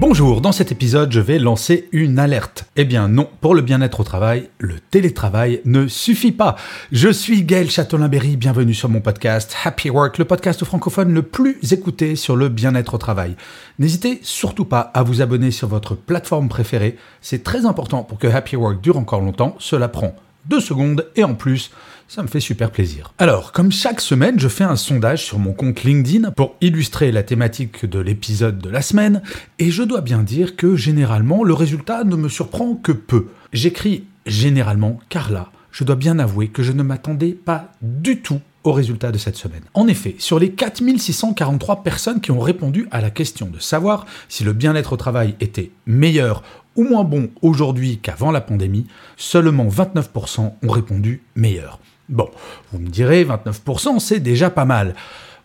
Bonjour, dans cet épisode, je vais lancer une alerte. Eh bien non, pour le bien-être au travail, le télétravail ne suffit pas. Je suis Gaël Châtelain-Berry, bienvenue sur mon podcast Happy Work, le podcast francophone le plus écouté sur le bien-être au travail. N'hésitez surtout pas à vous abonner sur votre plateforme préférée, c'est très important pour que Happy Work dure encore longtemps, cela prend deux secondes et en plus, ça me fait super plaisir. Alors, comme chaque semaine, je fais un sondage sur mon compte LinkedIn pour illustrer la thématique de l'épisode de la semaine, et je dois bien dire que généralement, le résultat ne me surprend que peu. J'écris généralement car là, je dois bien avouer que je ne m'attendais pas du tout au résultat de cette semaine. En effet, sur les 4643 personnes qui ont répondu à la question de savoir si le bien-être au travail était meilleur ou moins bon aujourd'hui qu'avant la pandémie, seulement 29% ont répondu meilleur. Bon, vous me direz, 29%, c'est déjà pas mal.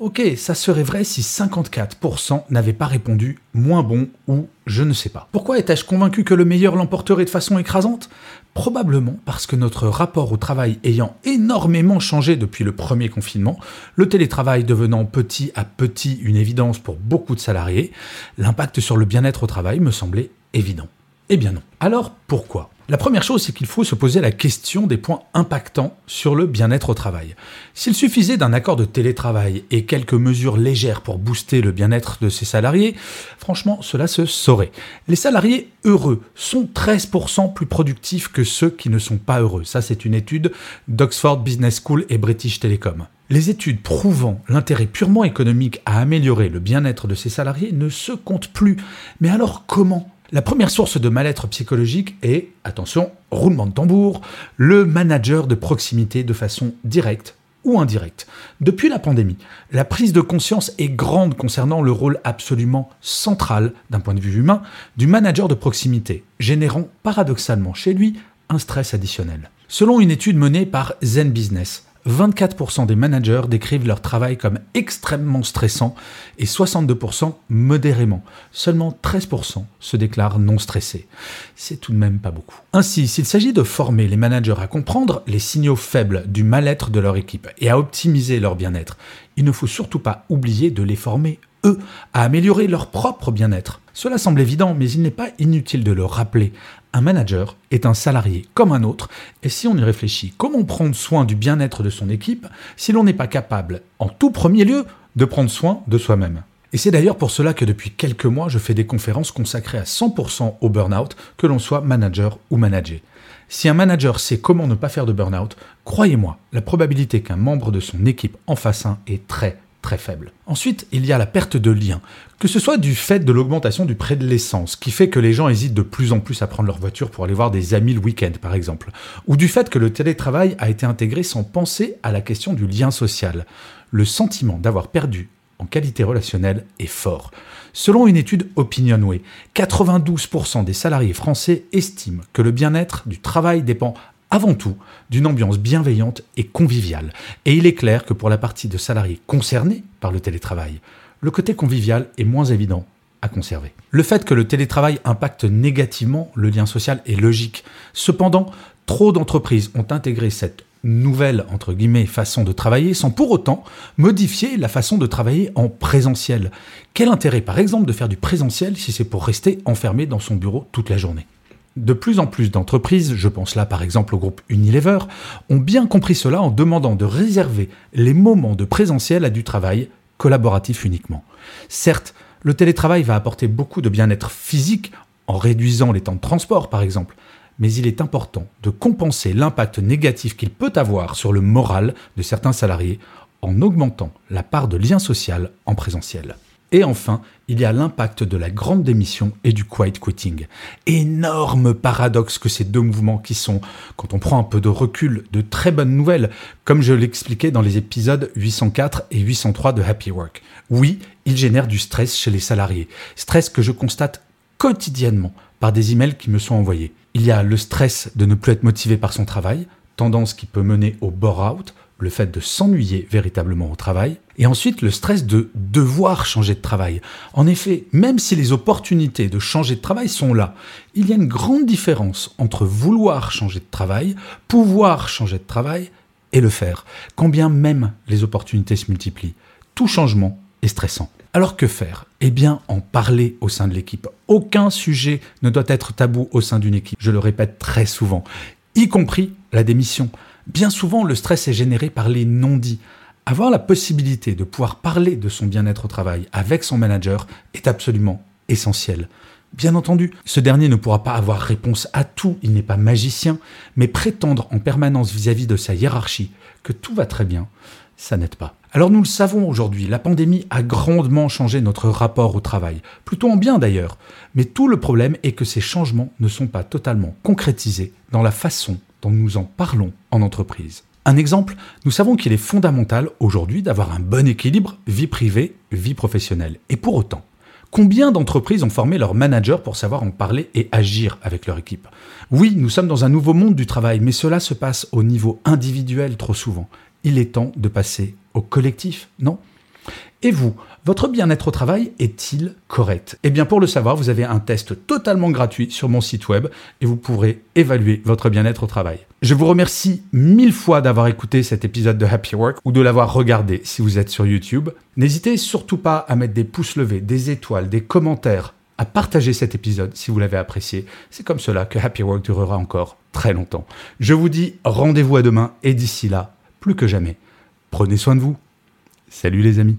Ok, ça serait vrai si 54% n'avaient pas répondu moins bon ou je ne sais pas. Pourquoi étais-je convaincu que le meilleur l'emporterait de façon écrasante? Probablement parce que notre rapport au travail ayant énormément changé depuis le premier confinement, le télétravail devenant petit à petit une évidence pour beaucoup de salariés, l'impact sur le bien-être au travail me semblait évident. Eh bien non. Alors pourquoi? La première chose, c'est qu'il faut se poser la question des points impactants sur le bien-être au travail. S'il suffisait d'un accord de télétravail et quelques mesures légères pour booster le bien-être de ses salariés, franchement, cela se saurait. Les salariés heureux sont 13% plus productifs que ceux qui ne sont pas heureux. Ça, c'est une étude d'Oxford Business School et British Telecom. Les études prouvant l'intérêt purement économique à améliorer le bien-être de ses salariés ne se comptent plus. Mais alors comment? La première source de mal-être psychologique est, attention, roulement de tambour, le manager de proximité de façon directe ou indirecte. Depuis la pandémie, la prise de conscience est grande concernant le rôle absolument central, d'un point de vue humain, du manager de proximité, générant paradoxalement chez lui un stress additionnel. Selon une étude menée par Zen Business, 24% des managers décrivent leur travail comme extrêmement stressant et 62% modérément. Seulement 13% se déclarent non stressés. C'est tout de même pas beaucoup. Ainsi, s'il s'agit de former les managers à comprendre les signaux faibles du mal-être de leur équipe et à optimiser leur bien-être, il ne faut surtout pas oublier de les former eux, à améliorer leur propre bien-être. Cela semble évident, mais il n'est pas inutile de le rappeler. Un manager est un salarié comme un autre, et si on y réfléchit, comment prendre soin du bien-être de son équipe si l'on n'est pas capable, en tout premier lieu, de prendre soin de soi-même? Et c'est d'ailleurs pour cela que depuis quelques mois, je fais des conférences consacrées à 100% au burn-out, que l'on soit manager ou manager. Si un manager sait comment ne pas faire de burn-out, croyez-moi, la probabilité qu'un membre de son équipe en fasse un est très faible. Ensuite, il y a la perte de lien, que ce soit du fait de l'augmentation du prix de l'essence, qui fait que les gens hésitent de plus en plus à prendre leur voiture pour aller voir des amis le week-end, par exemple, ou du fait que le télétravail a été intégré sans penser à la question du lien social. Le sentiment d'avoir perdu en qualité relationnelle est fort. Selon une étude Opinionway, 92% des salariés français estiment que le bien-être du travail dépend avant tout d'une ambiance bienveillante et conviviale. Et il est clair que pour la partie de salariés concernés par le télétravail, le côté convivial est moins évident à conserver. Le fait que le télétravail impacte négativement le lien social est logique. Cependant, trop d'entreprises ont intégré cette nouvelle entre guillemets façon de travailler sans pour autant modifier la façon de travailler en présentiel. Quel intérêt par exemple de faire du présentiel si c'est pour rester enfermé dans son bureau toute la journée? De plus en plus d'entreprises, je pense là par exemple au groupe Unilever, ont bien compris cela en demandant de réserver les moments de présentiel à du travail collaboratif uniquement. Certes, le télétravail va apporter beaucoup de bien-être physique en réduisant les temps de transport par exemple, mais il est important de compenser l'impact négatif qu'il peut avoir sur le moral de certains salariés en augmentant la part de lien social en présentiel. Et enfin, il y a l'impact de la grande démission et du quiet quitting. Énorme paradoxe que ces deux mouvements qui sont, quand on prend un peu de recul, de très bonnes nouvelles, comme je l'expliquais dans les épisodes 804 et 803 de Happy Work. Oui, ils génèrent du stress chez les salariés. Stress que je constate quotidiennement par des emails qui me sont envoyés. Il y a le stress de ne plus être motivé par son travail, tendance qui peut mener au bore-out, le fait de s'ennuyer véritablement au travail, et ensuite le stress de devoir changer de travail. En effet, même si les opportunités de changer de travail sont là, il y a une grande différence entre vouloir changer de travail, pouvoir changer de travail et le faire, quand bien même les opportunités se multiplient. Tout changement est stressant. Alors que faire? Eh bien, en parler au sein de l'équipe. Aucun sujet ne doit être tabou au sein d'une équipe. Je le répète très souvent, y compris la démission. Bien souvent, le stress est généré par les non-dits. Avoir la possibilité de pouvoir parler de son bien-être au travail avec son manager est absolument essentiel. Bien entendu, ce dernier ne pourra pas avoir réponse à tout, il n'est pas magicien, mais prétendre en permanence vis-à-vis de sa hiérarchie que tout va très bien, ça n'aide pas. Alors nous le savons aujourd'hui, la pandémie a grandement changé notre rapport au travail, plutôt en bien d'ailleurs, mais tout le problème est que ces changements ne sont pas totalement concrétisés dans la façon dont nous en parlons en entreprise. Un exemple, nous savons qu'il est fondamental aujourd'hui d'avoir un bon équilibre vie privée, vie professionnelle. Et pour autant, combien d'entreprises ont formé leurs managers pour savoir en parler et agir avec leur équipe? Oui, nous sommes dans un nouveau monde du travail, mais cela se passe au niveau individuel trop souvent. Il est temps de passer au collectif, non? Et vous, votre bien-être au travail est-il correct? Eh bien pour le savoir, vous avez un test totalement gratuit sur mon site web et vous pourrez évaluer votre bien-être au travail. Je vous remercie mille fois d'avoir écouté cet épisode de Happy Work ou de l'avoir regardé si vous êtes sur YouTube. N'hésitez surtout pas à mettre des pouces levés, des étoiles, des commentaires, à partager cet épisode si vous l'avez apprécié. C'est comme cela que Happy Work durera encore très longtemps. Je vous dis rendez-vous à demain et d'ici là, plus que jamais, prenez soin de vous. Salut les amis.